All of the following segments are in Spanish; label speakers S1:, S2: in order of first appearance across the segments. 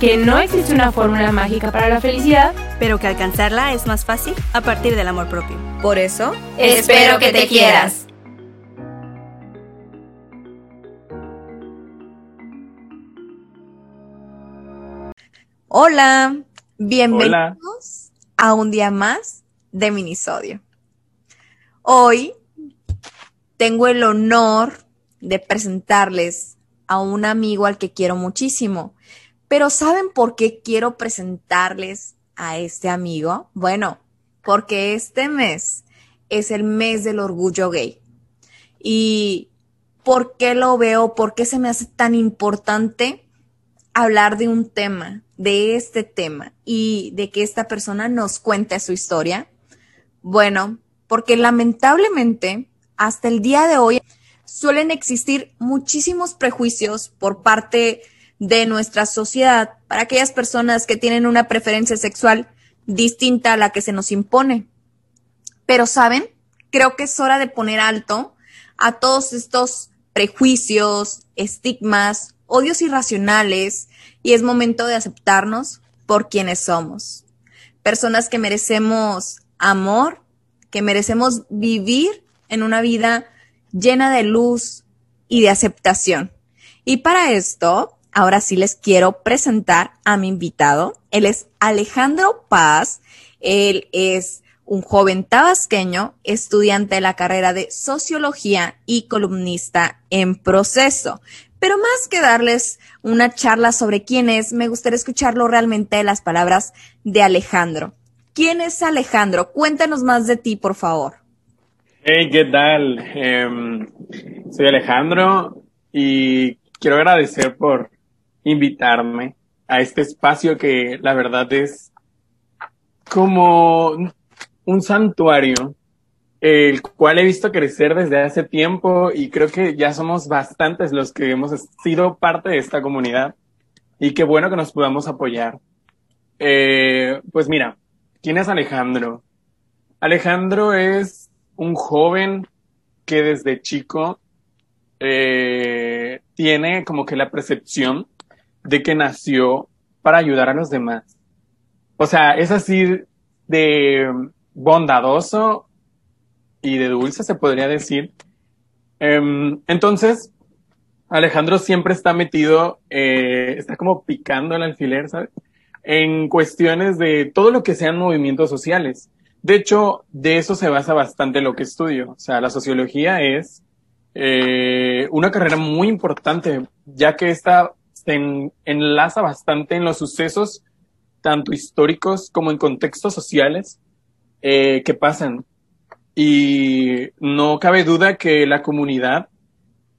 S1: que no existe una fórmula mágica para la felicidad,
S2: pero que alcanzarla es más fácil a partir del amor propio.
S3: Por eso,
S4: espero que te quieras.
S5: Hola, bienvenidos a un día más de Minisodio. Hoy tengo el honor de presentarles a un amigo al que quiero muchísimo. Pero ¿saben por qué quiero presentarles a este amigo? Bueno, porque este mes es el mes del orgullo gay. ¿Y por qué lo veo? ¿Por qué se me hace tan importante hablar de un tema, de este tema y de que esta persona nos cuente su historia? Bueno, porque lamentablemente hasta el día de hoy suelen existir muchísimos prejuicios por parte de nuestra sociedad para aquellas personas que tienen una preferencia sexual distinta a la que se nos impone. Pero, ¿saben? Creo que es hora de poner alto a todos estos prejuicios, estigmas, odios irracionales y es momento de aceptarnos por quienes somos. Personas que merecemos amor, que merecemos vivir en una vida llena de luz y de aceptación. Y para esto, ahora sí les quiero presentar a mi invitado. Él es Alejandro Paz. Él es un joven tabasqueño, estudiante de la carrera de sociología y columnista en proceso. Pero más que darles una charla sobre quién es, me gustaría escucharlo realmente de las palabras de Alejandro. ¿Quién es Alejandro? Cuéntanos más de ti, por favor.
S6: Hey, ¿qué tal? Em, soy Alejandro y quiero agradecer por invitarme a este espacio que la verdad es como un santuario, el cual he visto crecer desde hace tiempo y creo que ya somos bastantes los que hemos sido parte de esta comunidad y qué bueno que nos podamos apoyar. Eh, pues mira, ¿quién es Alejandro? Alejandro es un joven que desde chico eh, tiene como que la percepción de que nació para ayudar a los demás. O sea, es así de bondadoso y de dulce, se podría decir. Em, entonces, Alejandro siempre está metido, eh, está como picando el alfiler, ¿sabes? En cuestiones de todo lo que sean movimientos sociales. De hecho, de eso se basa bastante lo que estudio. O sea, la sociología es eh, una carrera muy importante, ya que esta se enlaza bastante en los sucesos, tanto históricos como en contextos sociales, eh, que pasan. Y no cabe duda que la comunidad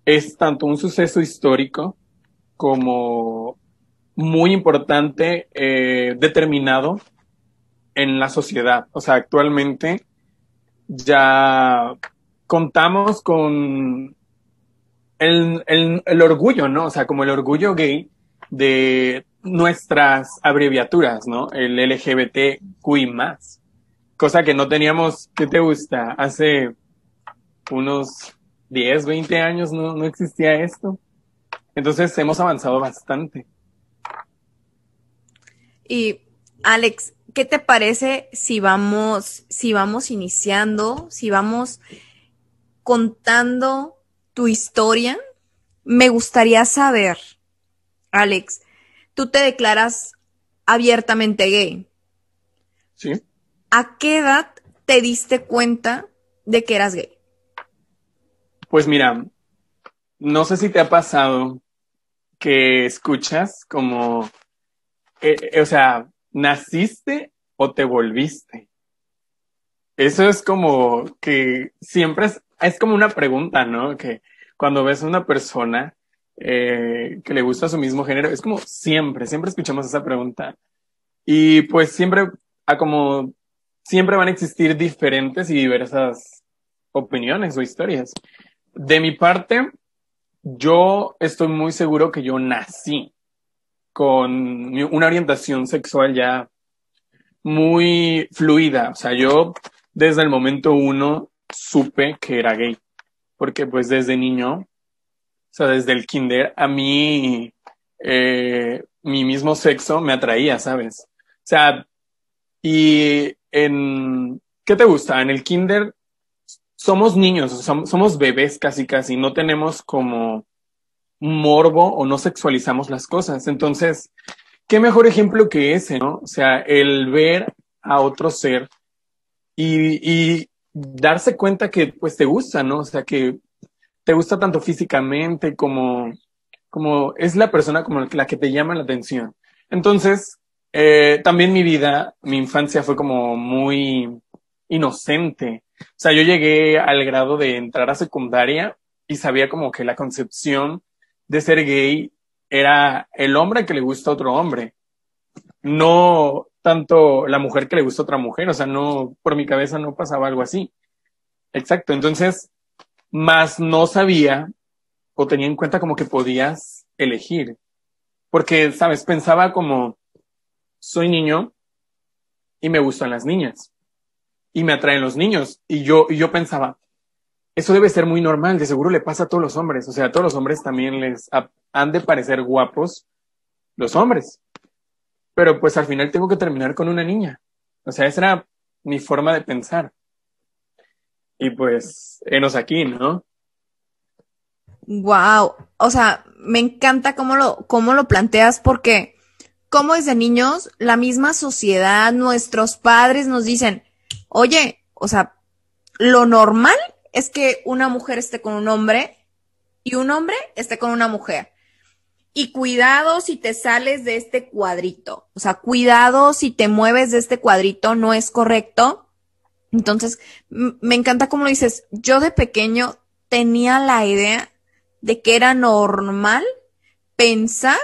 S6: es tanto un suceso histórico como muy importante, eh, determinado en la sociedad. O sea, actualmente ya contamos con el, el, orgullo, ¿no? O sea, como el orgullo gay de nuestras abreviaturas, ¿no? El LGBTQI más. Cosa que no teníamos, ¿qué te gusta? Hace unos 10, 20 años no, no existía esto. Entonces hemos avanzado bastante.
S5: Y Alex, ¿qué te parece si vamos, si vamos iniciando, si vamos contando tu historia? Me gustaría saber, Alex, tú te declaras abiertamente gay.
S6: Sí.
S5: ¿A qué edad te diste cuenta de que eras gay?
S6: Pues mira, no sé si te ha pasado que escuchas como, eh, eh, o sea, ¿naciste o te volviste? Eso es como que siempre es, es como una pregunta, ¿no? Que cuando ves a una persona eh, que le gusta su mismo género, es como siempre, siempre escuchamos esa pregunta. Y pues siempre, a como siempre van a existir diferentes y diversas opiniones o historias. De mi parte, yo estoy muy seguro que yo nací con una orientación sexual ya muy fluida. O sea, yo desde el momento uno supe que era gay, porque pues desde niño, o sea, desde el kinder, a mí eh, mi mismo sexo me atraía, ¿sabes? O sea, y en, ¿qué te gusta? En el kinder somos niños, somos, bebés casi casi, no tenemos como morbo o no sexualizamos las cosas. Entonces, qué mejor ejemplo que ese, ¿no? O sea, el ver a otro ser y, y darse cuenta que pues te gusta, ¿no? O sea, que te gusta tanto físicamente como, como es la persona como la que te llama la atención. Entonces, eh, también mi vida, mi infancia fue como muy inocente. O sea, yo llegué al grado de entrar a secundaria y sabía como que la concepción de ser gay era el hombre que le gusta a otro hombre, no tanto la mujer que le gusta a otra mujer, o sea, no, por mi cabeza no pasaba algo así. Exacto, entonces, más no sabía o tenía en cuenta como que podías elegir, porque, sabes, pensaba como, soy niño y me gustan las niñas y me atraen los niños. Y yo, y yo pensaba, eso debe ser muy normal, de seguro le pasa a todos los hombres. O sea, a todos los hombres también les han de parecer guapos los hombres. Pero pues al final tengo que terminar con una niña. O sea, esa era mi forma de pensar. Y pues, enos aquí, ¿no?
S5: Wow. O sea, me encanta cómo lo, cómo lo planteas porque como desde niños la misma sociedad, nuestros padres nos dicen, oye, o sea, lo normal es que una mujer esté con un hombre y un hombre esté con una mujer. Y cuidado si te sales de este cuadrito. O sea, cuidado si te mueves de este cuadrito, no es correcto. Entonces, me encanta cómo lo dices. Yo de pequeño tenía la idea de que era normal pensar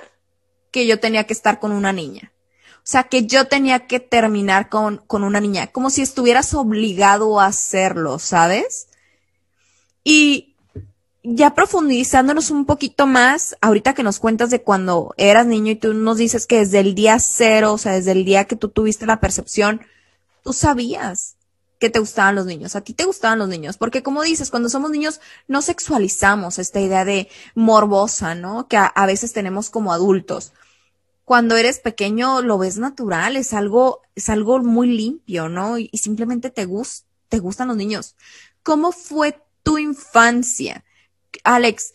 S5: que yo tenía que estar con una niña. O sea, que yo tenía que terminar con, con una niña, como si estuvieras obligado a hacerlo, ¿sabes? Y ya profundizándonos un poquito más, ahorita que nos cuentas de cuando eras niño y tú nos dices que desde el día cero, o sea, desde el día que tú tuviste la percepción, tú sabías que te gustaban los niños, a ti te gustaban los niños, porque como dices, cuando somos niños no sexualizamos esta idea de morbosa, ¿no? Que a, veces tenemos como adultos cuando eres pequeño lo ves natural, es algo, es algo muy limpio, ¿no? Y, simplemente te, te gustan los niños. ¿Cómo fue tu infancia? Alex,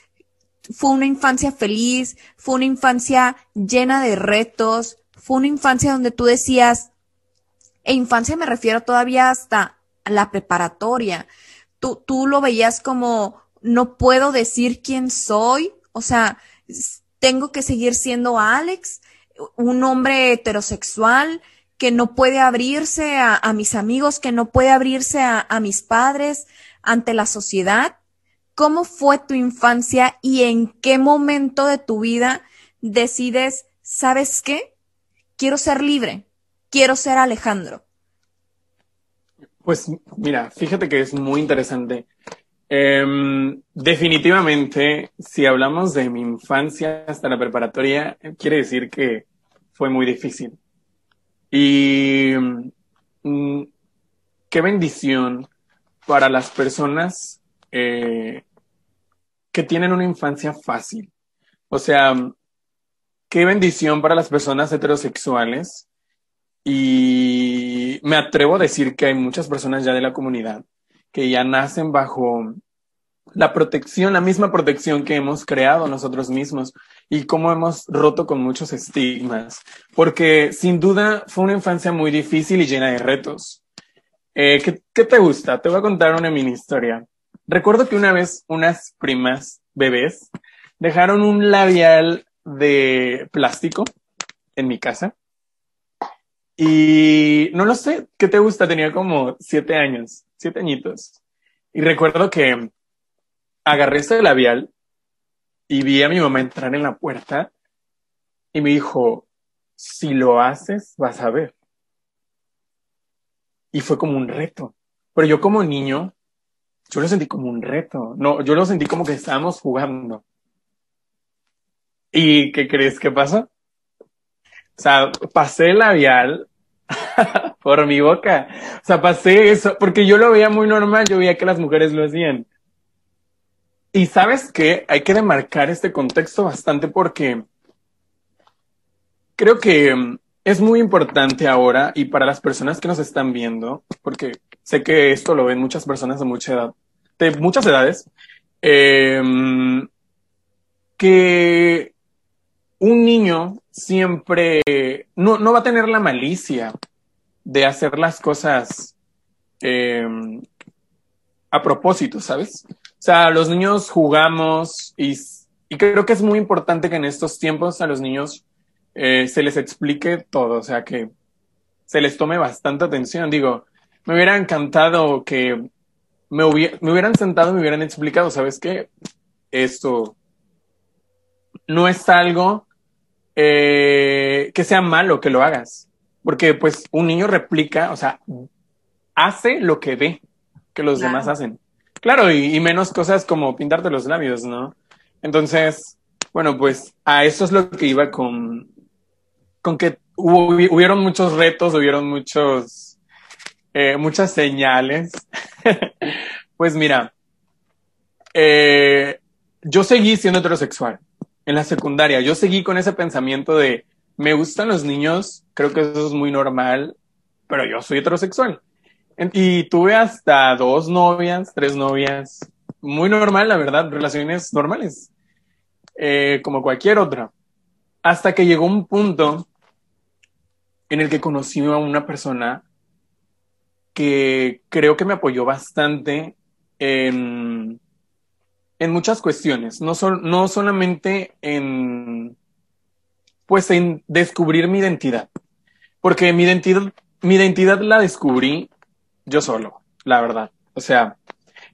S5: ¿fue una infancia feliz? ¿Fue una infancia llena de retos? ¿Fue una infancia donde tú decías, e infancia me refiero todavía hasta la preparatoria? Tú, tú lo veías como, no puedo decir quién soy, o sea, tengo que seguir siendo Alex, un hombre heterosexual que no puede abrirse a, mis amigos, que no puede abrirse a, mis padres, ante la sociedad. ¿Cómo fue tu infancia y en qué momento de tu vida decides, ¿sabes qué? Quiero ser libre, quiero ser Alejandro.
S6: Pues mira, fíjate que es muy interesante. Em, definitivamente, si hablamos de mi infancia hasta la preparatoria, quiere decir que fue muy difícil. Y mm, qué bendición para las personas eh, que tienen una infancia fácil. O sea, qué bendición para las personas heterosexuales. Y me atrevo a decir que hay muchas personas ya de la comunidad que ya nacen bajo la protección, la misma protección que hemos creado nosotros mismos y cómo hemos roto con muchos estigmas, porque sin duda fue una infancia muy difícil y llena de retos. Eh, ¿qué, ¿Qué te gusta? Te voy a contar una mini historia. Recuerdo que una vez unas primas bebés dejaron un labial de plástico en mi casa. Y no lo sé, ¿qué te gusta? Tenía como siete años, siete añitos. Y recuerdo que agarré ese labial y vi a mi mamá entrar en la puerta y me dijo, si lo haces, vas a ver. y fue como un reto. Pero yo como niño, yo lo sentí como un reto. No, yo lo sentí como que estábamos jugando. ¿Y qué crees que pasó? O sea, pasé el labial por mi boca. O sea, pasé eso, porque yo lo veía muy normal, yo veía que las mujeres lo hacían. Y sabes qué, hay que demarcar este contexto bastante porque creo que mm, es muy importante ahora y para las personas que nos están viendo, porque sé que esto lo ven muchas personas de mucha edad, de muchas edades, eh, que un niño siempre no, no, va a tener la malicia de hacer las cosas eh, a propósito, ¿sabes? O sea, los niños jugamos y, y, creo que es muy importante que en estos tiempos a los niños eh, se les explique todo, o sea, que se les tome bastante atención. Digo, me hubiera encantado que me, me hubieran sentado y me hubieran explicado, ¿sabes qué? Esto no es algo eh, que sea malo que lo hagas. Porque pues un niño replica, o sea, hace lo que ve que los demás hacen. Claro, y, y, menos cosas como pintarte los labios, ¿no? Entonces, bueno, pues a eso es lo que iba con, con que hubo, hubieron muchos retos, hubieron muchos, eh, muchas señales. pues mira, eh, yo seguí siendo heterosexual en la secundaria. Yo seguí con ese pensamiento de, me gustan los niños, creo que eso es muy normal, pero yo soy heterosexual. Y tuve hasta dos novias, tres novias, muy normal, la verdad, relaciones normales, eh, como cualquier otra. Hasta que llegó un punto en el que conocí a una persona que creo que me apoyó bastante en, en muchas cuestiones, no, no solamente en, pues en descubrir mi identidad, porque mi identidad, mi identidad la descubrí yo solo, la verdad. O sea,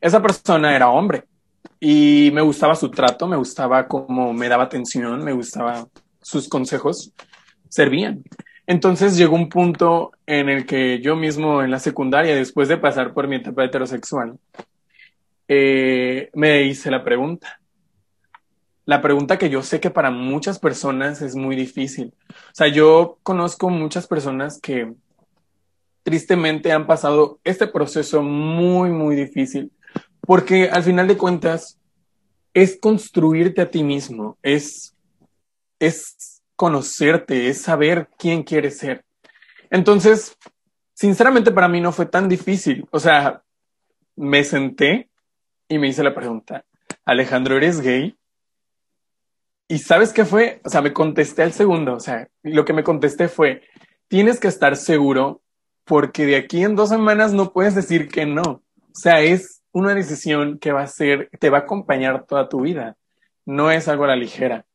S6: esa persona era hombre y me gustaba su trato, me gustaba cómo me daba atención, me gustaba sus consejos, servían. Entonces llegó un punto en el que yo mismo en la secundaria, después de pasar por mi etapa heterosexual, eh, me hice la pregunta. La pregunta que yo sé que para muchas personas es muy difícil. O sea, yo conozco muchas personas que tristemente han pasado este proceso muy, muy difícil, porque al final de cuentas es construirte a ti mismo, es, es conocerte, es saber quién quieres ser. Entonces, sinceramente para mí no fue tan difícil. O sea, me senté y me hice la pregunta, Alejandro, ¿eres gay? Y sabes qué fue? O sea, me contesté al segundo, o sea, lo que me contesté fue, tienes que estar seguro porque de aquí en dos semanas no puedes decir que no. O sea, es una decisión que va a ser, te va a acompañar toda tu vida. No es algo a la ligera.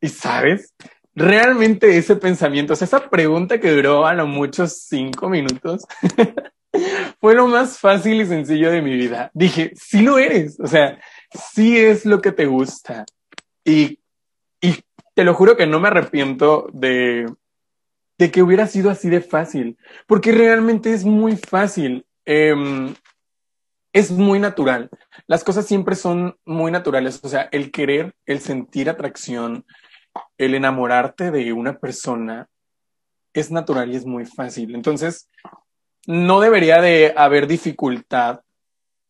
S6: Y sabes, realmente ese pensamiento, o sea, esa pregunta que duró a lo mucho cinco minutos, fue lo más fácil y sencillo de mi vida. Dije, sí lo eres, o sea, sí es lo que te gusta. Y, y te lo juro que no me arrepiento de, de que hubiera sido así de fácil, porque realmente es muy fácil. Eh, es muy natural. Las cosas siempre son muy naturales. O sea, el querer, el sentir atracción, el enamorarte de una persona es natural y es muy fácil. Entonces, no debería de haber dificultad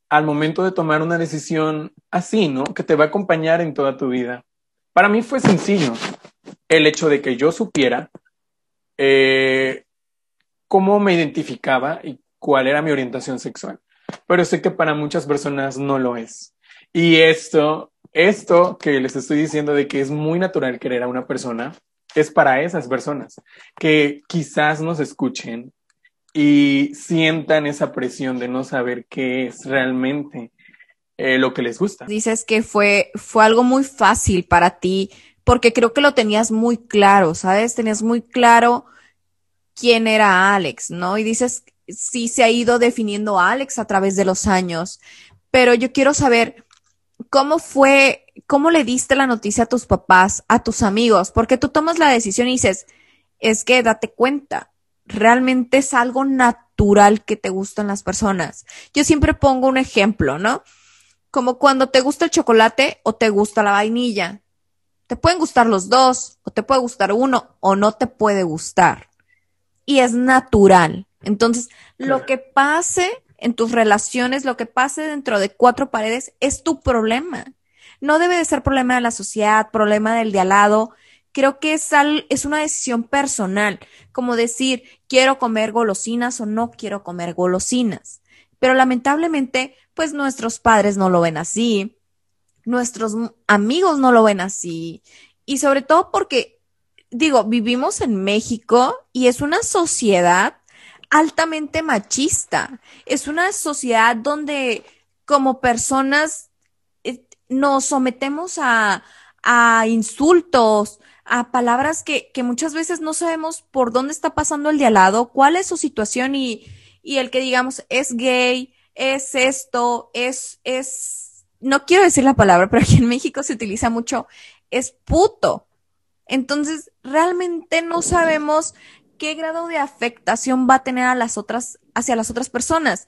S6: al momento de tomar una decisión así, ¿no? Que te va a acompañar en toda tu vida. Para mí fue sencillo el hecho de que yo supiera eh, cómo me identificaba y cuál era mi orientación sexual. Pero sé que para muchas personas no lo es. Y esto, esto que les estoy diciendo de que es muy natural querer a una persona, es para esas personas que quizás nos escuchen y sientan esa presión de no saber qué es realmente eh, lo que les gusta.
S5: Dices que fue, fue algo muy fácil para ti, porque creo que lo tenías muy claro, ¿sabes? Tenías muy claro quién era Alex, ¿no? Y dices, sí se ha ido definiendo Alex a través de los años, pero yo quiero saber cómo fue, cómo le diste la noticia a tus papás, a tus amigos, porque tú tomas la decisión y dices, es que date cuenta, realmente es algo natural que te gustan las personas. Yo siempre pongo un ejemplo, ¿no? Como cuando te gusta el chocolate o te gusta la vainilla. Te pueden gustar los dos, o te puede gustar uno, o no te puede gustar. Y es natural. Entonces, lo que pase en tus relaciones, lo que pase dentro de cuatro paredes, es tu problema. No debe de ser problema de la sociedad, problema del de al lado. Creo que es, es una decisión personal, como decir, quiero comer golosinas o no quiero comer golosinas. Pero lamentablemente, pues nuestros padres no lo ven así, nuestros amigos no lo ven así. Y sobre todo porque, digo, vivimos en México y es una sociedad altamente machista. Es una sociedad donde como personas eh, nos sometemos a, a insultos, a palabras que, que, muchas veces no sabemos por dónde está pasando el de al lado, cuál es su situación y, y el que digamos es gay, es esto, es, es no quiero decir la palabra, pero aquí en México se utiliza mucho, es puto. Entonces, realmente no sabemos qué grado de afectación va a tener a las otras, hacia las otras personas.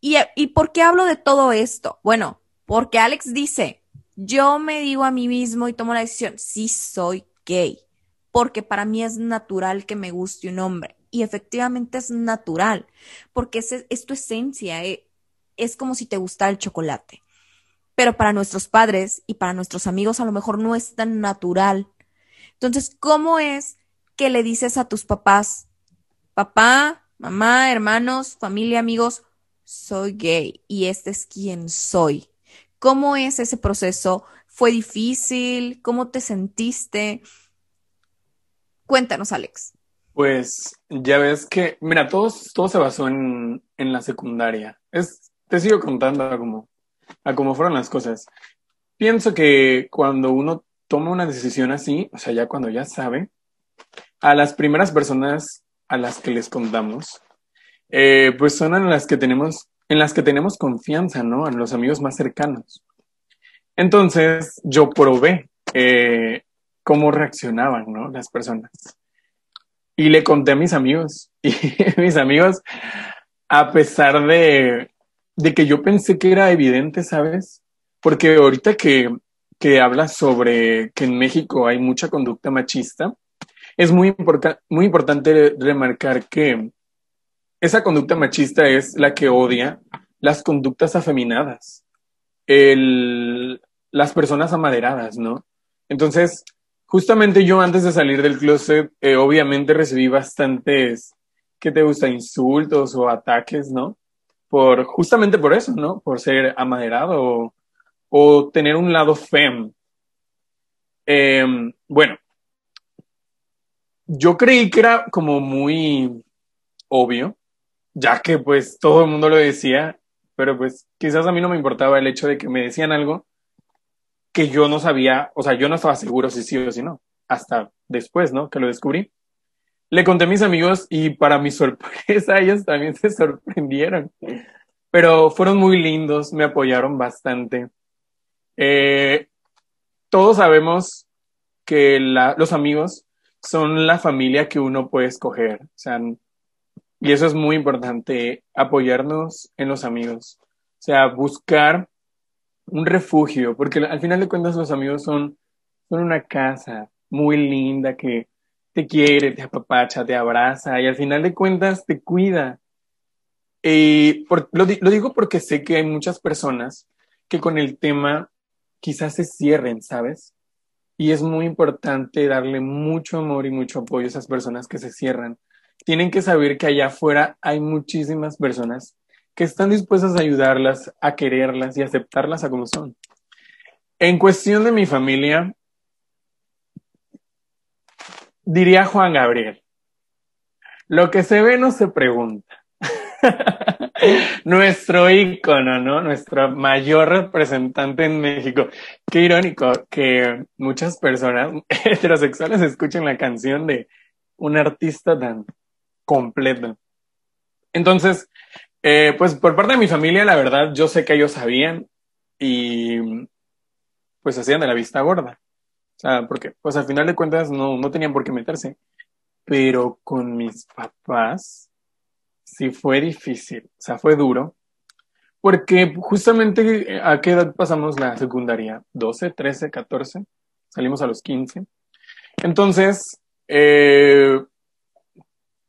S5: ¿Y, ¿Y por qué hablo de todo esto? Bueno, porque Alex dice, yo me digo a mí mismo y tomo la decisión, sí soy gay, porque para mí es natural que me guste un hombre. Y efectivamente es natural, porque es, es tu esencia, eh, es como si te gustara el chocolate pero para nuestros padres y para nuestros amigos a lo mejor no es tan natural. Entonces, ¿cómo es que le dices a tus papás, papá, mamá, hermanos, familia, amigos, soy gay y este es quien soy? ¿Cómo es ese proceso? ¿Fue difícil? ¿Cómo te sentiste? Cuéntanos, Alex.
S6: Pues ya ves que, mira, todo, todo se basó en, en la secundaria. Es, te sigo contando como a cómo fueron las cosas. Pienso que cuando uno toma una decisión así, o sea, ya cuando ya sabe, a las primeras personas a las que les contamos, eh, pues son en las que tenemos, en las que tenemos confianza, ¿no? En los amigos más cercanos. Entonces, yo probé eh, cómo reaccionaban, ¿no? Las personas. Y le conté a mis amigos. Y mis amigos, a pesar de, de que yo pensé que era evidente, ¿sabes? Porque ahorita que, que hablas sobre que en México hay mucha conducta machista, es muy, muy importante remarcar que esa conducta machista es la que odia las conductas afeminadas, el, las personas amaderadas, ¿no? Entonces, justamente yo antes de salir del closet, eh, obviamente recibí bastantes, ¿qué te gusta? Insultos o ataques, ¿no? por justamente por eso, ¿no? Por ser amaderado o, tener un lado fem. Em, bueno, yo creí que era como muy obvio, ya que pues todo el mundo lo decía, pero pues quizás a mí no me importaba el hecho de que me decían algo que yo no sabía, o sea, yo no estaba seguro si sí o si no, hasta después, ¿no? Que lo descubrí. Le conté a mis amigos y para mi sorpresa ellos también se sorprendieron. Pero fueron muy lindos, me apoyaron bastante. Eh, todos sabemos que los amigos son la familia que uno puede escoger. O sea, y eso es muy importante, apoyarnos en los amigos. O sea, buscar un refugio, porque al final de cuentas los amigos son, son una casa muy linda que te quiere, te apapacha, te abraza y al final de cuentas te cuida. Y lo, digo porque sé que hay muchas personas que con el tema quizás se cierren, ¿sabes? Y es muy importante darle mucho amor y mucho apoyo a esas personas que se cierran. Tienen que saber que allá afuera hay muchísimas personas que están dispuestas a ayudarlas, a quererlas y aceptarlas a como son. En cuestión de mi familia, diría Juan Gabriel, lo que se ve no se pregunta. Nuestro ícono, ¿no? Nuestro mayor representante en México. Qué irónico que muchas personas heterosexuales escuchen la canción de un artista tan completo. Entonces, eh, pues por parte de mi familia, la verdad, yo sé que ellos sabían y pues hacían de la vista gorda. O sea, porque pues al final de cuentas no, no tenían por qué meterse. Pero con mis papás, sí fue difícil, o sea, fue duro, porque justamente a qué edad pasamos la secundaria, 12, 13, 14, salimos a los 15. Entonces, eh,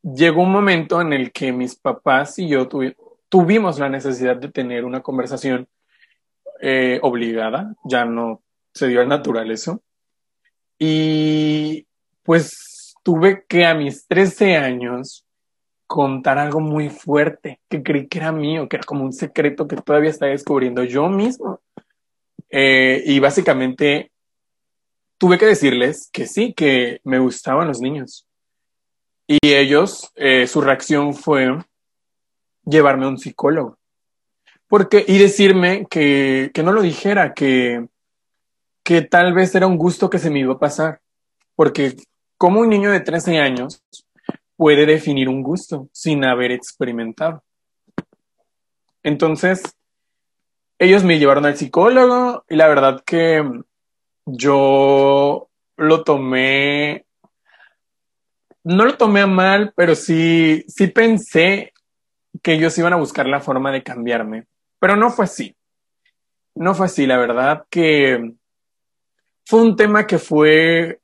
S6: llegó un momento en el que mis papás y yo tuvimos la necesidad de tener una conversación eh, obligada, ya no se dio al natural eso. Y pues tuve que a mis 13 años contar algo muy fuerte que creí que era mío, que era como un secreto que todavía estaba descubriendo yo mismo. Eh, y básicamente tuve que decirles que sí, que me gustaban los niños. Y ellos, eh, su reacción fue llevarme a un psicólogo. Porque, y decirme que, que no lo dijera, que, que tal vez era un gusto que se me iba a pasar. Porque como un niño de 13 años puede definir un gusto sin haber experimentado. Entonces, ellos me llevaron al psicólogo y la verdad que yo lo tomé, no lo tomé a mal, pero sí, sí pensé que ellos iban a buscar la forma de cambiarme, pero no fue así. No fue así, la verdad que fue un tema que fue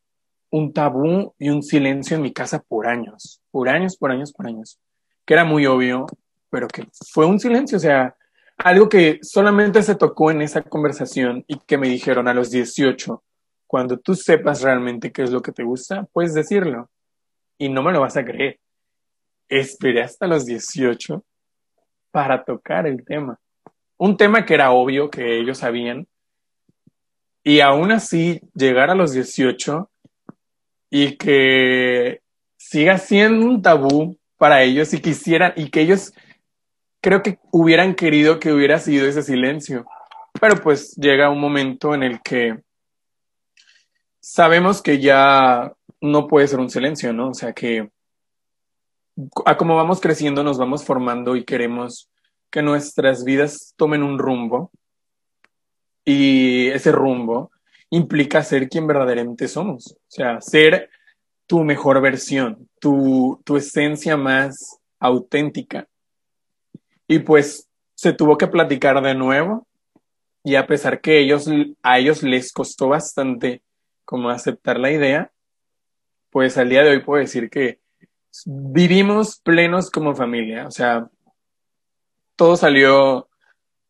S6: un tabú y un silencio en mi casa por años, por años, por años, por años, que era muy obvio, pero que fue un silencio, o sea, algo que solamente se tocó en esa conversación y que me dijeron a los 18, cuando tú sepas realmente qué es lo que te gusta, puedes decirlo y no me lo vas a creer. Esperé hasta los 18 para tocar el tema. Un tema que era obvio que ellos sabían. Y aún así, llegar a los 18 y que siga siendo un tabú para ellos y quisieran, y que ellos creo que hubieran querido que hubiera sido ese silencio. Pero pues llega un momento en el que sabemos que ya no puede ser un silencio, ¿no? O sea que a como vamos creciendo nos vamos formando y queremos que nuestras vidas tomen un rumbo y ese rumbo implica ser quien verdaderamente somos, o sea, ser tu mejor versión, tu, tu esencia más auténtica. Y pues se tuvo que platicar de nuevo y a pesar que ellos, a ellos les costó bastante como aceptar la idea, pues al día de hoy puedo decir que vivimos plenos como familia, o sea, todo salió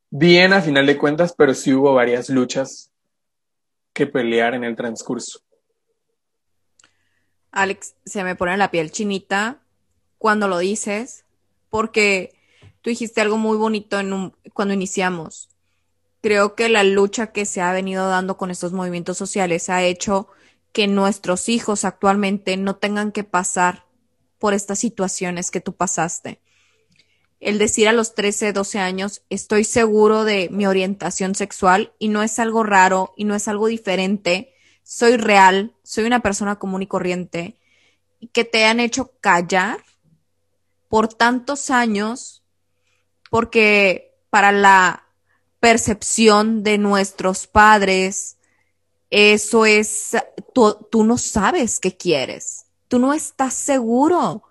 S6: bien a final de cuentas, pero sí hubo varias luchas que pelear en el transcurso.
S5: Alex, se me pone la piel chinita cuando lo dices, porque tú dijiste algo muy bonito en cuando iniciamos. Creo que la lucha que se ha venido dando con estos movimientos sociales ha hecho que nuestros hijos actualmente no tengan que pasar por estas situaciones que tú pasaste. El decir a los 13, 12 años, estoy seguro de mi orientación sexual y no es algo raro y no es algo diferente, soy real, soy una persona común y corriente, que te han hecho callar por tantos años, porque para la percepción de nuestros padres, eso es, tú, no sabes qué quieres, tú no estás seguro.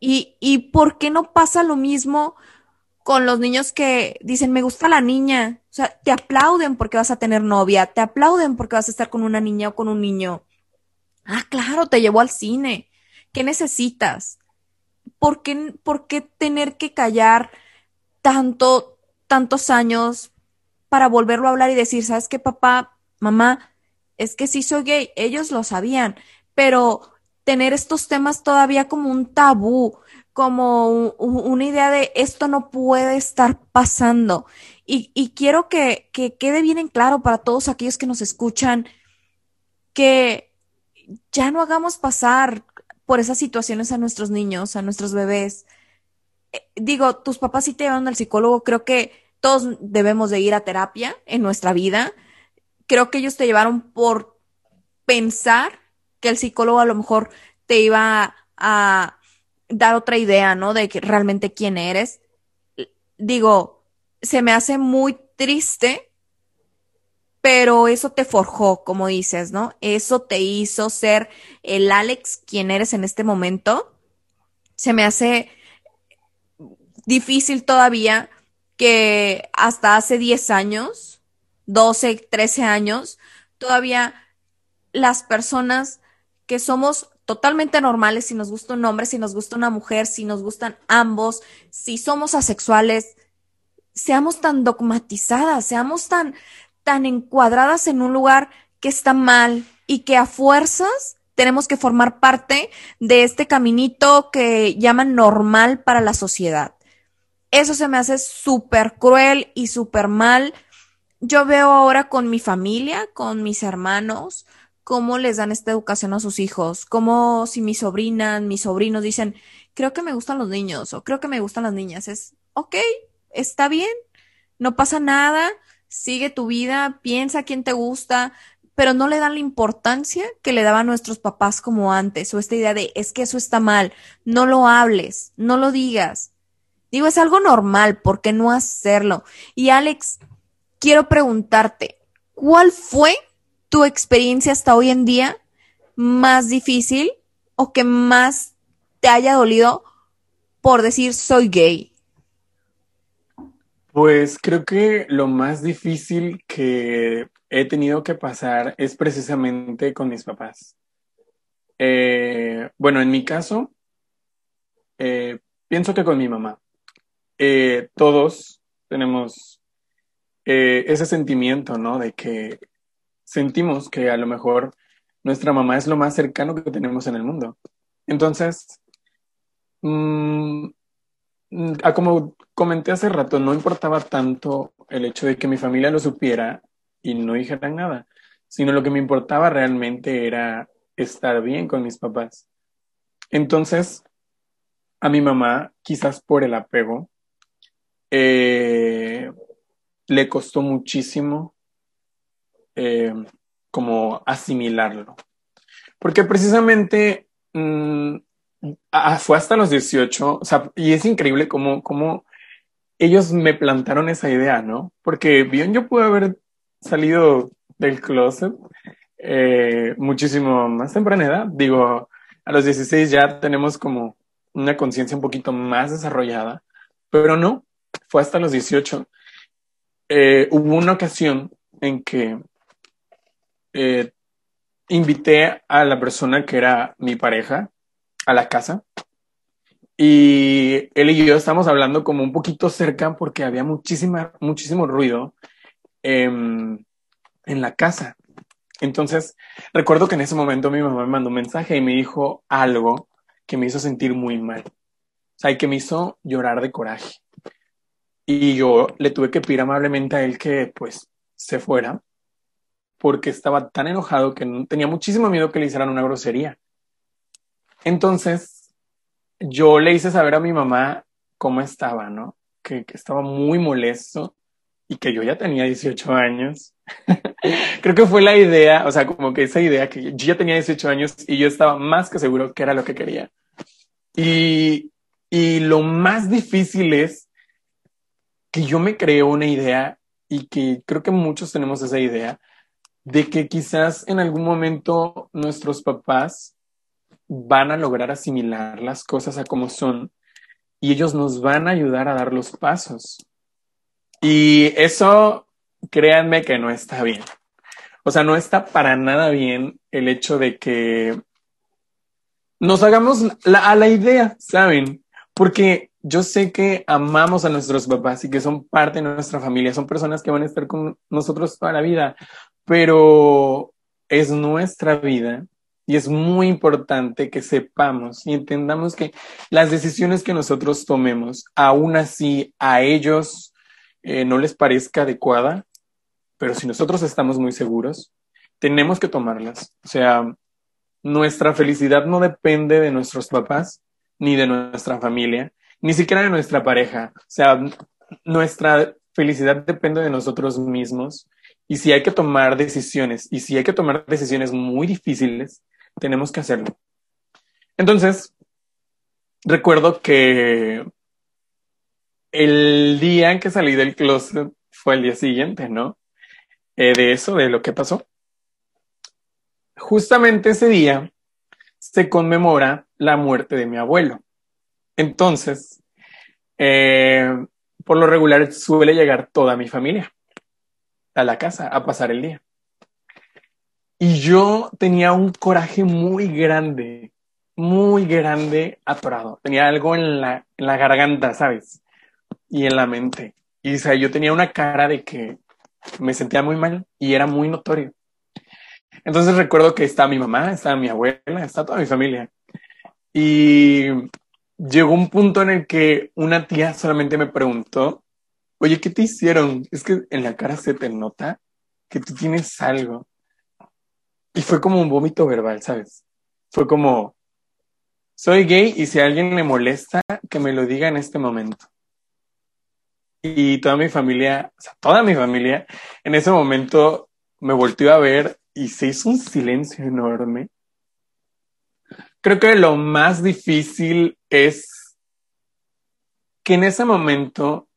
S5: ¿Y, ¿Y por qué no pasa lo mismo con los niños que dicen, me gusta la niña? O sea, te aplauden porque vas a tener novia, te aplauden porque vas a estar con una niña o con un niño. Ah, claro, te llevó al cine. ¿Qué necesitas? ¿Por qué, por qué tener que callar tanto, tantos años para volverlo a hablar y decir, ¿sabes qué, papá, mamá? Es que sí soy gay, ellos lo sabían, pero tener estos temas todavía como un tabú, como una idea de esto no puede estar pasando. Y, quiero que, que quede bien en claro para todos aquellos que nos escuchan que ya no hagamos pasar por esas situaciones a nuestros niños, a nuestros bebés. Eh, digo, tus papás sí te llevan al psicólogo, creo que todos debemos de ir a terapia en nuestra vida. Creo que ellos te llevaron por pensar que el psicólogo a lo mejor te iba a dar otra idea, ¿no? De que realmente quién eres. Digo, se me hace muy triste, pero eso te forjó, como dices, ¿no? Eso te hizo ser el Alex quien eres en este momento. Se me hace difícil todavía que hasta hace 10 años, 12, 13 años, todavía las personas que somos totalmente normales, si nos gusta un hombre, si nos gusta una mujer, si nos gustan ambos, si somos asexuales, seamos tan dogmatizadas, seamos tan, tan encuadradas en un lugar que está mal y que a fuerzas tenemos que formar parte de este caminito que llaman normal para la sociedad. Eso se me hace súper cruel y súper mal. Yo veo ahora con mi familia, con mis hermanos, cómo les dan esta educación a sus hijos, como si mi sobrina, mis sobrinos dicen, creo que me gustan los niños o creo que me gustan las niñas. Es, ok, está bien, no pasa nada, sigue tu vida, piensa quién te gusta, pero no le dan la importancia que le daban nuestros papás como antes, o esta idea de es que eso está mal, no lo hables, no lo digas. Digo, es algo normal, ¿por qué no hacerlo? Y Alex, quiero preguntarte, ¿cuál fue tu experiencia hasta hoy en día más difícil o que más te haya dolido por decir soy gay?
S6: Pues creo que lo más difícil que he tenido que pasar es precisamente con mis papás. Eh, bueno, en mi caso, eh, pienso que con mi mamá. Eh, todos tenemos ese sentimiento, ¿no? De que sentimos que a lo mejor nuestra mamá es lo más cercano que tenemos en el mundo. Entonces, mm, como comenté hace rato, no importaba tanto el hecho de que mi familia lo supiera y no dijeran nada, sino lo que me importaba realmente era estar bien con mis papás. Entonces, a mi mamá, quizás por el apego, eh, le costó muchísimo eh, como asimilarlo. Porque precisamente mm, fue hasta los 18, o sea, y es increíble cómo, cómo ellos me plantaron esa idea, ¿no? Porque bien yo pude haber salido del closet eh, muchísimo más temprana edad. Digo, a los 16 ya tenemos como una conciencia un poquito más desarrollada, pero no, fue hasta los 18. Eh, hubo una ocasión en que eh, invité a la persona que era mi pareja a la casa y él y yo estábamos hablando como un poquito cerca porque había muchísima, muchísimo ruido en la casa. Entonces, recuerdo que en ese momento mi mamá me mandó un mensaje y me dijo algo que me hizo sentir muy mal. O sea, y que me hizo llorar de coraje. Y yo le tuve que pedir amablemente a él que pues se fuera porque estaba tan enojado que tenía muchísimo miedo que le hicieran una grosería. Entonces, yo le hice saber a mi mamá cómo estaba, ¿no? Que, estaba muy molesto y que yo ya tenía 18 años. Creo que fue la idea, o sea, como que esa idea que yo ya tenía 18 años y yo estaba más que seguro que era lo que quería. Y, y lo más difícil es que yo me creo una idea y que creo que muchos tenemos esa idea de que quizás en algún momento nuestros papás van a lograr asimilar las cosas a como son y ellos nos van a ayudar a dar los pasos. Y eso, créanme que no está bien. O sea, no está para nada bien el hecho de que nos hagamos a la idea, ¿saben? Porque yo sé que amamos a nuestros papás y que son parte de nuestra familia, son personas que van a estar con nosotros toda la vida, pero es nuestra vida y es muy importante que sepamos y entendamos que las decisiones que nosotros tomemos, aún así a ellos eh, no les parezca adecuada, pero si nosotros estamos muy seguros, tenemos que tomarlas. O sea, nuestra felicidad no depende de nuestros papás ni de nuestra familia, ni siquiera de nuestra pareja. O sea, nuestra felicidad depende de nosotros mismos y si hay que tomar decisiones, y si hay que tomar decisiones muy difíciles, tenemos que hacerlo. Entonces, recuerdo que el día en que salí del closet fue el día siguiente, ¿no? Eh, de eso, de lo que pasó. Justamente ese día se conmemora la muerte de mi abuelo. Entonces, eh, por lo regular suele llegar toda mi familia a la casa a pasar el día. Y yo tenía un coraje muy grande, muy grande atorado. Tenía algo en la, en la garganta, ¿sabes? Y en la mente. Y o sea, yo tenía una cara de que me sentía muy mal y era muy notorio. Entonces recuerdo que estaba mi mamá, estaba mi abuela, estaba toda mi familia. Y llegó un punto en el que una tía solamente me preguntó, oye, ¿qué te hicieron? Es que en la cara se te nota que tú tienes algo. Y fue como un vómito verbal, ¿sabes? Fue como, soy gay y si alguien le molesta, que me lo diga en este momento. Y toda mi familia, o sea, toda mi familia, en ese momento me volteó a ver y se hizo un silencio enorme. Creo que lo más difícil es que en ese momento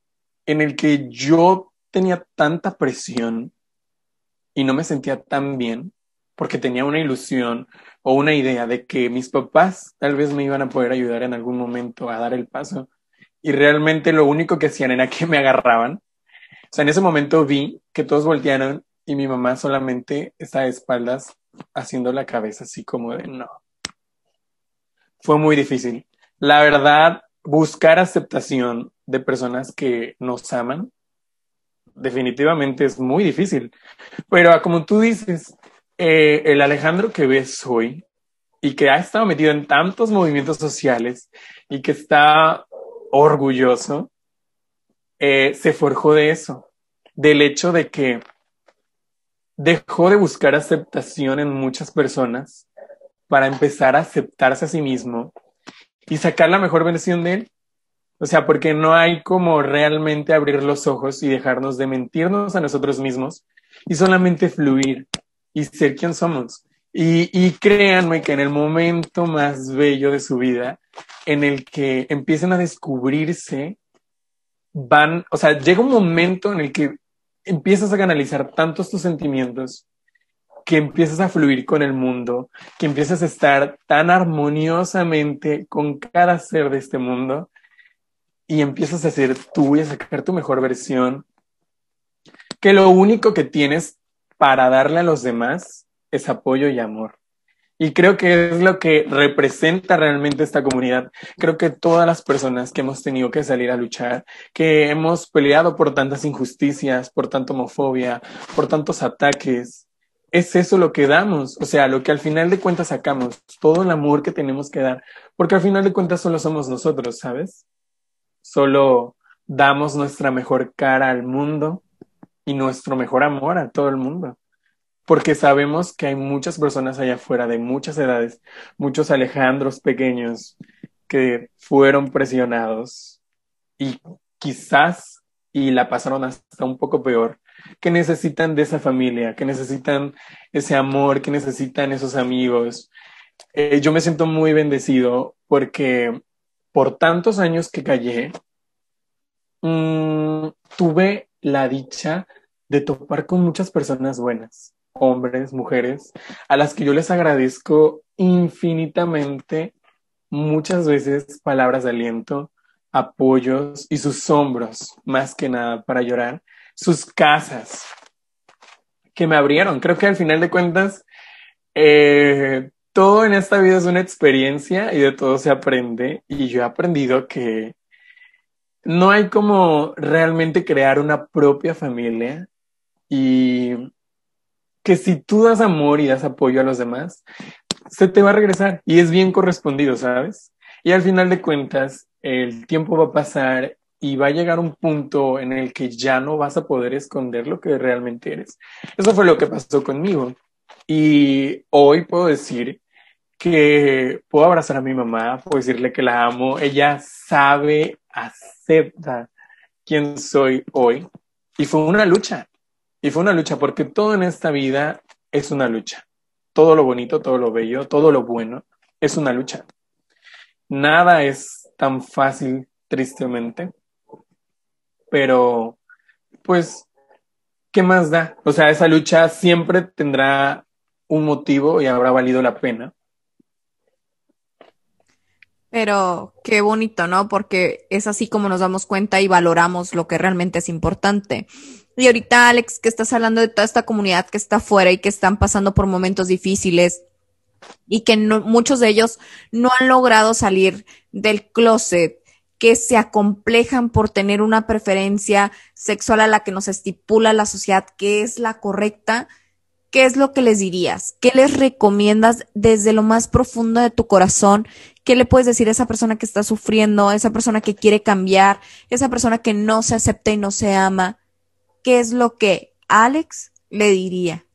S6: en el que yo tenía tanta presión y no me sentía tan bien, porque tenía una ilusión o una idea de que mis papás tal vez me iban a poder ayudar en algún momento a dar el paso. Y realmente lo único que hacían era que me agarraban. O sea, en ese momento vi que todos voltearon y mi mamá solamente estaba de espaldas haciendo la cabeza así como de no. Fue muy difícil. La verdad, buscar aceptación de personas que nos aman definitivamente es muy difícil. Pero como tú dices, eh, el Alejandro que ves hoy y que ha estado metido en tantos movimientos sociales y que está orgulloso, eh, se forjó de eso, del hecho de que dejó de buscar aceptación en muchas personas para empezar a aceptarse a sí mismo y sacar la mejor versión de él. O sea, porque no hay como realmente abrir los ojos y dejarnos de mentirnos a nosotros mismos y solamente fluir y ser quien somos. Y, y créanme que en el momento más bello de su vida, en el que empiezan a descubrirse, van, o sea, llega un momento en el que empiezas a canalizar tantos tus sentimientos que empiezas a fluir con el mundo, que empiezas a estar tan armoniosamente con cada ser de este mundo y empiezas a ser tú y a sacar tu mejor versión, que lo único que tienes para darle a los demás es apoyo y amor. Y creo que es lo que representa realmente esta comunidad. Creo que todas las personas que hemos tenido que salir a luchar, que hemos peleado por tantas injusticias, por tanta homofobia, por tantos ataques, es eso lo que damos. O sea, lo que al final de cuentas sacamos, todo el amor que tenemos que dar, porque al final de cuentas solo somos nosotros, ¿sabes? Solo damos nuestra mejor cara al mundo y nuestro mejor amor a todo el mundo porque sabemos que hay muchas personas allá afuera de muchas edades, muchos Alejandros pequeños que fueron presionados y quizás y la pasaron hasta un poco peor, que necesitan de esa familia, que necesitan ese amor, que necesitan esos amigos. Eh, yo me siento muy bendecido porque por tantos años que callé, mmm, tuve la dicha de topar con muchas personas buenas hombres, mujeres, a las que yo les agradezco infinitamente muchas veces palabras de aliento, apoyos y sus hombros, más que nada para llorar, sus casas que me abrieron. Creo que al final de cuentas, eh, todo en esta vida es una experiencia y de todo se aprende y yo he aprendido que no hay como realmente crear una propia familia y que si tú das amor y das apoyo a los demás, se te va a regresar y es bien correspondido, ¿sabes? Y al final de cuentas, el tiempo va a pasar y va a llegar un punto en el que ya no vas a poder esconder lo que realmente eres. Eso fue lo que pasó conmigo. Y hoy puedo decir que puedo abrazar a mi mamá, puedo decirle que la amo, ella sabe, acepta quién soy hoy. Y fue una lucha, y fue una lucha porque todo en esta vida es una lucha. Todo lo bonito, todo lo bello, todo lo bueno es una lucha. Nada es tan fácil, tristemente. Pero, pues, ¿qué más da? O sea, esa lucha siempre tendrá un motivo y habrá valido la pena.
S5: Pero qué bonito, ¿no? Porque es así como nos damos cuenta y valoramos lo que realmente es importante. Y ahorita, Alex, que estás hablando de toda esta comunidad que está afuera y que están pasando por momentos difíciles y que muchos de ellos no han logrado salir del closet, que se acomplejan por tener una preferencia sexual a la que nos estipula la sociedad, que es la correcta. ¿Qué es lo que les dirías? ¿Qué les recomiendas desde lo más profundo de tu corazón ¿Qué le puedes decir a esa persona que está sufriendo, a esa persona que quiere cambiar, esa persona que no se acepta y no se ama? ¿Qué es lo que Alex le diría?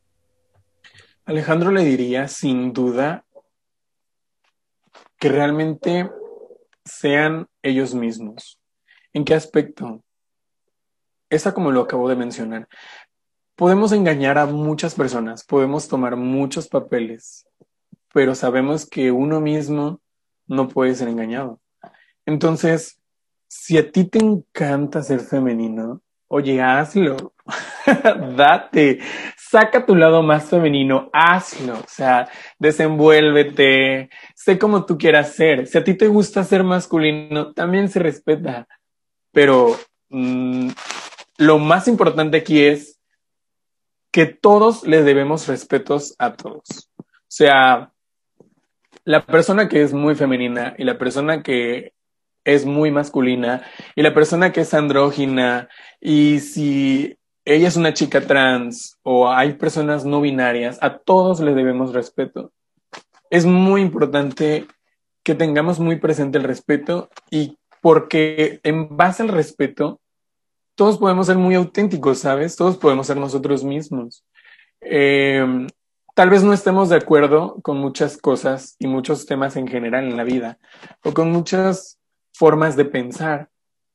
S6: Alejandro le diría sin duda que realmente sean ellos mismos. ¿En qué aspecto? Esa como lo acabo de mencionar. Podemos engañar a muchas personas, podemos tomar muchos papeles, pero sabemos que uno mismo no puedes ser engañado. Entonces, si a ti te encanta ser femenino, oye, hazlo, date, saca tu lado más femenino, hazlo, o sea, desenvuélvete, sé como tú quieras ser. Si a ti te gusta ser masculino, también se respeta, pero mm, lo más importante aquí es que todos le debemos respetos a todos. O sea, la persona que es muy femenina y la persona que es muy masculina y la persona que es andrógina y si ella es una chica trans o hay personas no binarias, a todos le debemos respeto. Es muy importante que tengamos muy presente el respeto y porque en base al respeto, todos podemos ser muy auténticos, ¿sabes? Todos podemos ser nosotros mismos. Eh, tal vez no estemos de acuerdo con muchas cosas y muchos temas en general en la vida, o con muchas formas de pensar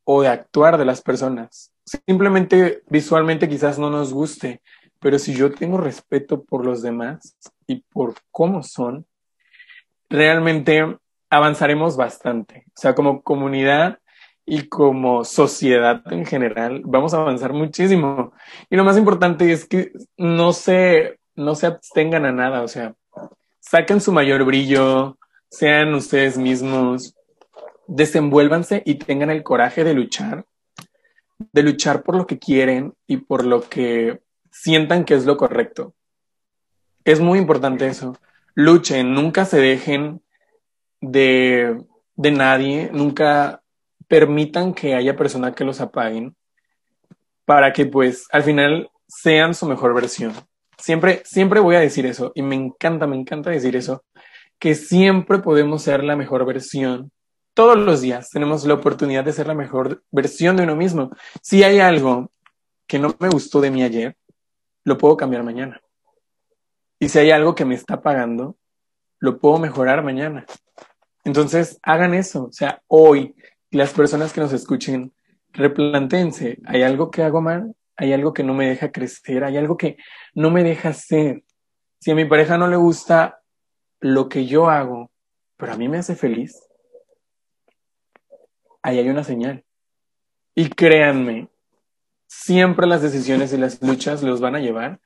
S6: o de actuar de las personas. Simplemente visualmente quizás no nos guste, pero si yo tengo respeto por los demás y por cómo son, realmente avanzaremos bastante. O sea, como comunidad y como sociedad en general, vamos a avanzar muchísimo. Y lo más importante es que no se no se abstengan a nada, o sea, saquen su mayor brillo, sean ustedes mismos, desenvuélvanse y tengan el coraje de luchar, de luchar por lo que quieren y por lo que sientan que es lo correcto. Es muy importante eso. Luchen, nunca se dejen de, de nadie, nunca permitan que haya personas que los apaguen para que pues al final sean su mejor versión. Siempre, siempre voy a decir eso y me encanta, me encanta decir eso, que siempre podemos ser la mejor versión. Todos los días tenemos la oportunidad de ser la mejor versión de uno mismo. Si hay algo que no me gustó de mí ayer, lo puedo cambiar mañana. Y si hay algo que me está pagando, lo puedo mejorar mañana. Entonces, hagan eso. O sea, hoy, las personas que nos escuchen, replantense, ¿hay algo que hago mal? hay algo que no me deja crecer, hay algo que no me deja ser. Si a mi pareja no le gusta lo que yo hago, pero a mí me hace feliz, ahí hay una señal. Y créanme, siempre las decisiones y las luchas los van a llevar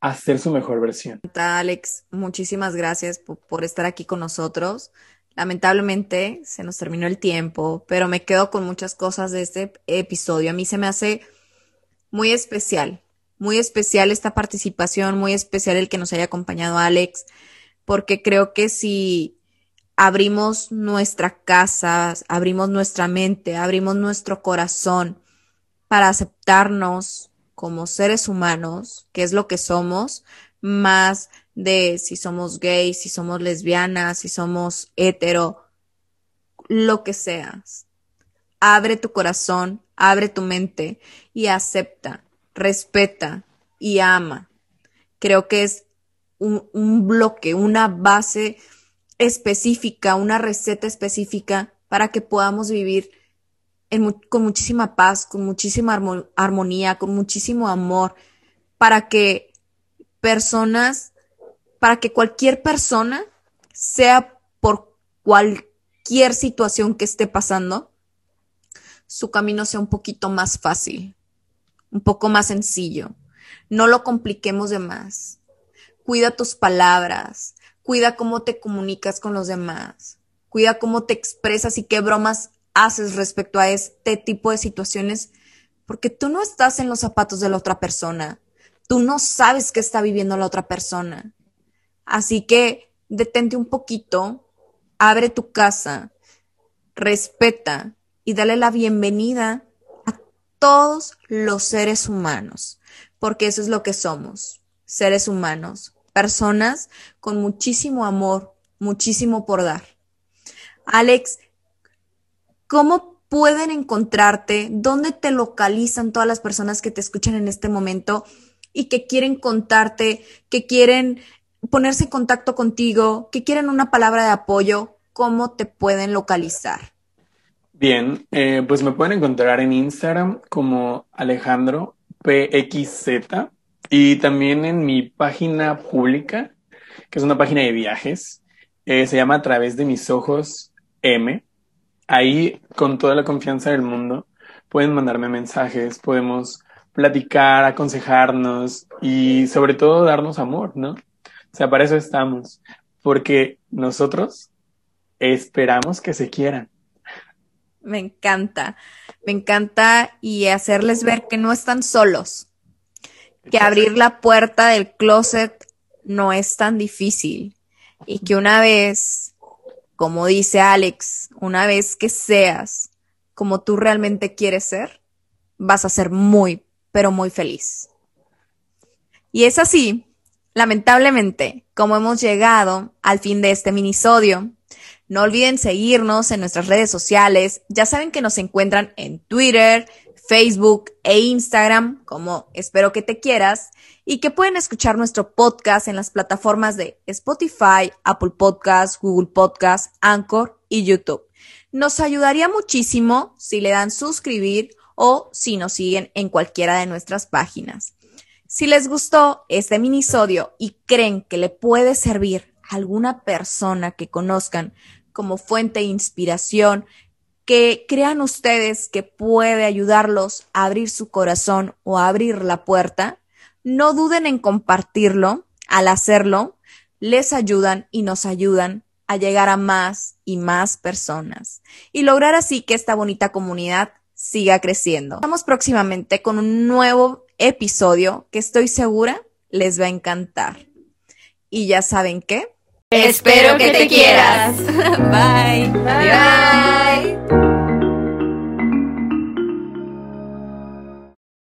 S6: a ser su mejor versión.
S5: Alex, muchísimas gracias por, por estar aquí con nosotros. Lamentablemente se nos terminó el tiempo, pero me quedo con muchas cosas de este episodio. A mí se me hace muy especial, muy especial esta participación, muy especial el que nos haya acompañado Alex, porque creo que si abrimos nuestra casa, abrimos nuestra mente, abrimos nuestro corazón para aceptarnos como seres humanos, que es lo que somos, más de si somos gays, si somos lesbianas, si somos hetero, lo que seas. Abre tu corazón, abre tu mente y acepta, respeta y ama. Creo que es un, bloque, una base específica, una receta específica para que podamos vivir con muchísima paz, con muchísima armonía, con muchísimo amor, para que personas, para que cualquier persona, sea por cualquier situación que esté pasando, su camino sea un poquito más fácil, un poco más sencillo. No lo compliquemos de más. Cuida tus palabras, cuida cómo te comunicas con los demás, cuida cómo te expresas y qué bromas haces respecto a este tipo de situaciones, porque tú no estás en los zapatos de la otra persona, tú no sabes qué está viviendo la otra persona. Así que detente un poquito, abre tu casa, respeta y dale la bienvenida a todos los seres humanos, porque eso es lo que somos, seres humanos, personas con muchísimo amor, muchísimo por dar. Alex, ¿cómo pueden encontrarte? ¿Dónde te localizan todas las personas que te escuchan en este momento y que quieren contarte, que quieren ponerse en contacto contigo, que quieren una palabra de apoyo? ¿Cómo te pueden localizar?
S6: Bien, eh, pues me pueden encontrar en Instagram como Alejandro PXZ y también en mi página pública, que es una página de viajes. Eh, se llama A través de mis ojos M. Ahí, con toda la confianza del mundo, pueden mandarme mensajes, podemos platicar, aconsejarnos y sobre todo darnos amor, ¿no? O sea, para eso estamos, porque nosotros esperamos que se quieran.
S5: Me encanta, me encanta y hacerles ver que no están solos, que abrir la puerta del closet no es tan difícil y que una vez, como dice Alex, una vez que seas como tú realmente quieres ser, vas a ser muy, pero muy feliz. Y es así, lamentablemente, como hemos llegado al fin de este minisodio. No olviden seguirnos en nuestras redes sociales. Ya saben que nos encuentran en Twitter, Facebook e Instagram como Espero que te quieras y que pueden escuchar nuestro podcast en las plataformas de Spotify, Apple Podcasts, Google Podcasts, Anchor y YouTube. Nos ayudaría muchísimo si le dan suscribir o si nos siguen en cualquiera de nuestras páginas. Si les gustó este minisodio y creen que le puede servir a alguna persona que conozcan como fuente de inspiración, que crean ustedes que puede ayudarlos a abrir su corazón o a abrir la puerta, no duden en compartirlo. Al hacerlo, les ayudan y nos ayudan a llegar a más y más personas y lograr así que esta bonita comunidad siga creciendo. Estamos próximamente con un nuevo episodio que estoy segura les va a encantar. Y ya saben qué.
S3: Espero que te quieras.
S5: Bye.
S3: Bye.